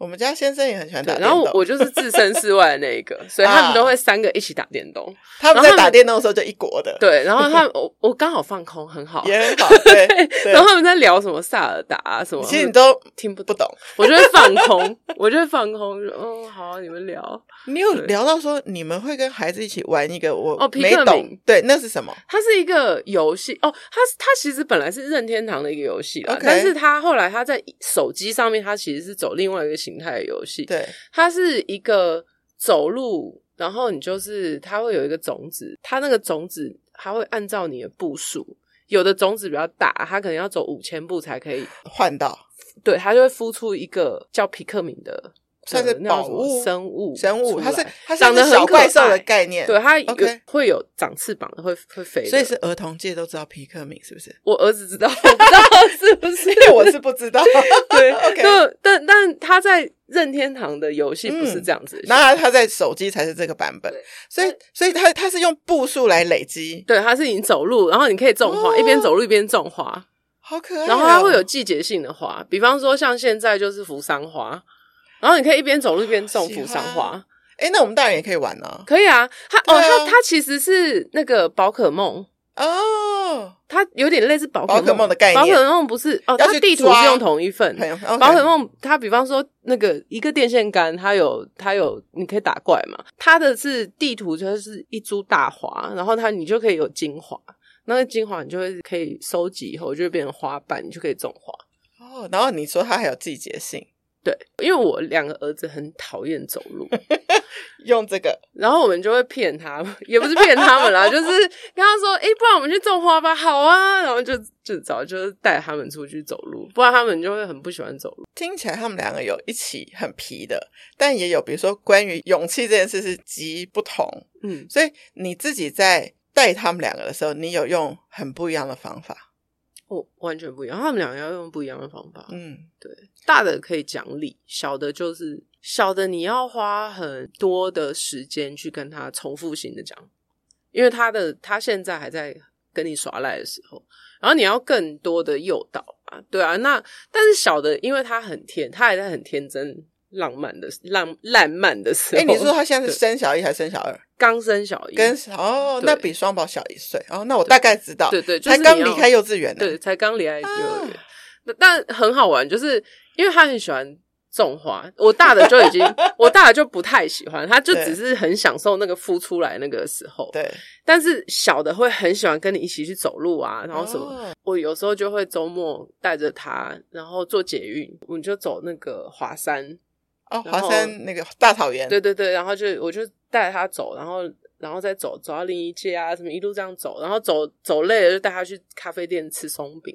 我们家先生也很喜欢打电动，然后我就是置身事外的那一个，所以他们都会三个一起打电动。他们在打电动的时候就一国的，对。然后他我我刚好放空，很好，也很好。对。然后他们在聊什么萨尔达啊什么，其实你都听不不懂。我就会放空，我就会放空，就哦好，你们聊。你有聊到说你们会跟孩子一起玩一个我哦皮克敏，对，那是什么？它是一个游戏哦，它它其实本来是任天堂的一个游戏啦，但是它后来它在手机上面，它其实是走另外一个形态的游戏。对，它是一个走路，然后你就是它会有一个种子，它那个种子它会按照你的步数，有的种子比较大，它可能要走五千步才可以换到，对，它就会孵出一个叫皮克敏的。算是宝物生物，生物，它是它长得小怪兽的概念，对，它有会有长翅膀的，会会飞，所以是儿童界都知道皮克敏是不是？我儿子知道，我不知道是不是？我是不知道。对，OK，但但他在任天堂的游戏不是这样子，那他在手机才是这个版本，所以所以他他是用步数来累积，对，他是你走路，然后你可以种花，一边走路一边种花，好可爱。然后它会有季节性的花，比方说像现在就是扶桑花。然后你可以一边走路一边种扶桑花，哎，那我们大人也可以玩呢？可以啊，它哦，它它其实是那个宝可梦哦，它有点类似宝宝可梦的概念。宝可梦不是哦，它地图是用同一份。宝可梦它比方说那个一个电线杆，它有它有你可以打怪嘛，它的是地图就是一株大花，然后它你就可以有精华，那个精华你就会可以收集以后就会变成花瓣，你就可以种花。哦，然后你说它还有季节性。对，因为我两个儿子很讨厌走路，用这个，然后我们就会骗他们，也不是骗他们啦，就是跟他说：“哎，不然我们去种花吧。”好啊，然后就就早就是带他们出去走路，不然他们就会很不喜欢走路。听起来他们两个有一起很皮的，但也有比如说关于勇气这件事是极不同，嗯，所以你自己在带他们两个的时候，你有用很不一样的方法。哦，完全不一样。他们两个要用不一样的方法。嗯，对，大的可以讲理，小的就是小的，你要花很多的时间去跟他重复性的讲，因为他的他现在还在跟你耍赖的时候，然后你要更多的诱导啊，对啊。那但是小的，因为他很天，他还在很天真。浪漫的浪烂漫的时候，哎，你说他现在是 生小一还是生小二？刚生小一，跟哦，那比双宝小一岁哦，那我大概知道，对对，才刚离开幼稚园，对，才刚离开幼儿园，但很好玩，就是因为他很喜欢种花，我大的就已经，我大的就不太喜欢，他就只是很享受那个孵出来那个时候，对，但是小的会很喜欢跟你一起去走路啊，然后什么，我有时候就会周末带着他，然后坐捷运，我们就走那个华山。哦，华山那个大草原，对对对，然后就我就带着他走，然后然后再走走到另一街啊，什么一路这样走，然后走走累了就带他去咖啡店吃松饼，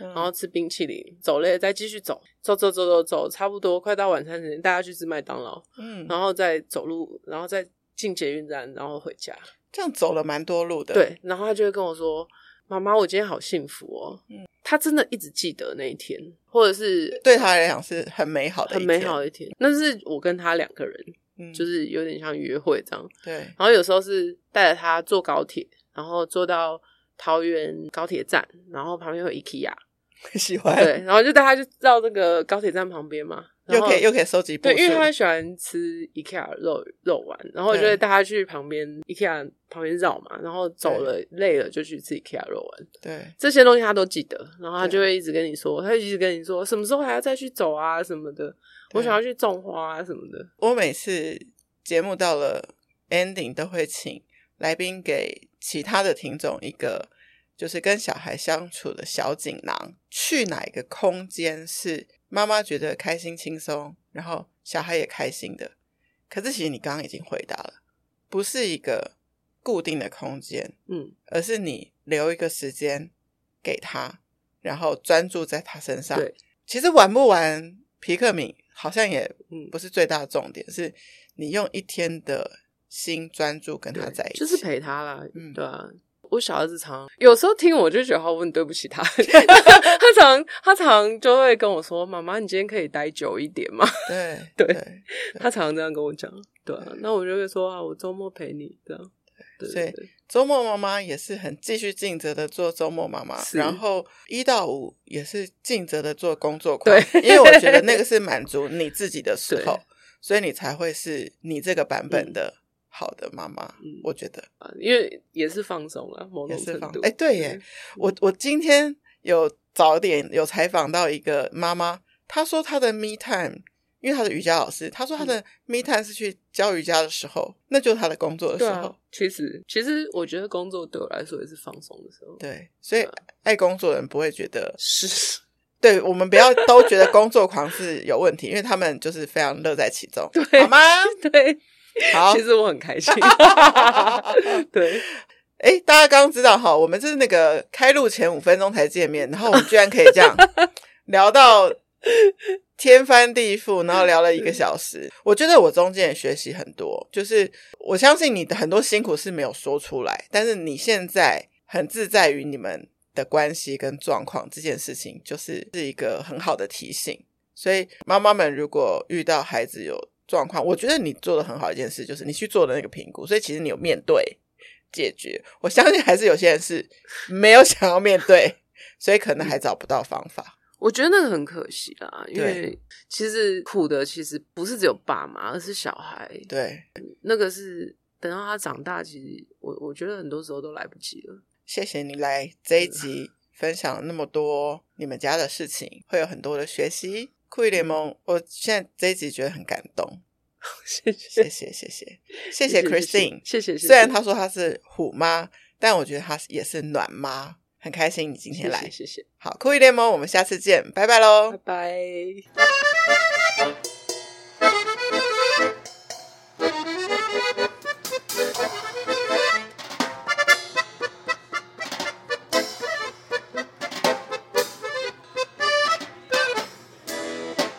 嗯、然后吃冰淇淋，走累了再继续走，走走走走走，差不多快到晚餐时间，带他去吃麦当劳，嗯，然后再走路，然后再进捷运站，然后回家，这样走了蛮多路的，对，然后他就会跟我说。妈妈，我今天好幸福哦！嗯，他真的一直记得那一天，或者是对他来讲是很美好的、很美好的一天。那是我跟他两个人，嗯，就是有点像约会这样。对，然后有时候是带着他坐高铁，然后坐到桃园高铁站，然后旁边有 IKEA，喜欢。对，然后就带他去绕那个高铁站旁边嘛。又可以又可以收集。对，因为他喜欢吃 IKEA 肉肉丸，然后就会带他去旁边 IKEA 旁边绕嘛，然后走了累了就去吃 IKEA 肉丸。对，这些东西他都记得，然后他就会一直跟你说，他就一直跟你说什么时候还要再去走啊什么的，我想要去种花啊什么的。我每次节目到了 ending 都会请来宾给其他的听众一个。就是跟小孩相处的小锦囊，去哪一个空间是妈妈觉得开心轻松，然后小孩也开心的。可是其实你刚刚已经回答了，不是一个固定的空间，嗯，而是你留一个时间给他，然后专注在他身上。对，其实玩不玩皮克敏好像也不是最大的重点，是你用一天的心专注跟他在一起，就是陪他啦，嗯，对啊。我小儿子常有时候听我就觉得好问对不起他，他常他常就会跟我说：“妈妈，你今天可以待久一点吗？”对 对，他常常这样跟我讲。对啊，那我就会说啊，我周末陪你这样。对，所以周末妈妈也是很继续尽责的做周末妈妈，然后一到五也是尽责的做工作狂。对，因为我觉得那个是满足你自己的时 候，所以你才会是你这个版本的。嗯好的，妈妈，嗯，我觉得，因为也是放松了，某种程度。哎，对耶，对我我今天有早点有采访到一个妈妈，她说她的 me time，因为她的瑜伽老师，她说她的 me time 是去教瑜伽的时候，嗯、那就是她的工作的时候。啊、其实，其实我觉得工作对我来说也是放松的时候。对，所以爱工作的人不会觉得 是，对我们不要都觉得工作狂是有问题，因为他们就是非常乐在其中，对好吗？对。好，其实我很开心。对，哎，大家刚刚知道哈，我们是那个开录前五分钟才见面，然后我们居然可以这样 聊到天翻地覆，然后聊了一个小时。我觉得我中间也学习很多，就是我相信你的很多辛苦是没有说出来，但是你现在很自在于你们的关系跟状况，这件事情就是是一个很好的提醒。所以妈妈们如果遇到孩子有状况，我觉得你做的很好一件事，就是你去做的那个评估，所以其实你有面对解决。我相信还是有些人是没有想要面对，所以可能还找不到方法。我觉得那个很可惜啦，因为其实苦的其实不是只有爸妈，而是小孩。对，那个是等到他长大，其实我我觉得很多时候都来不及了。谢谢你来这一集分享那么多你们家的事情，会有很多的学习。酷伊联盟，我现在这一集觉得很感动，谢谢。谢谢谢谢谢谢 Christine，谢谢。虽然她说她是虎妈，但我觉得她也是暖妈，很开心你今天来，谢谢。好，酷伊联盟，我们下次见，拜拜喽，拜拜。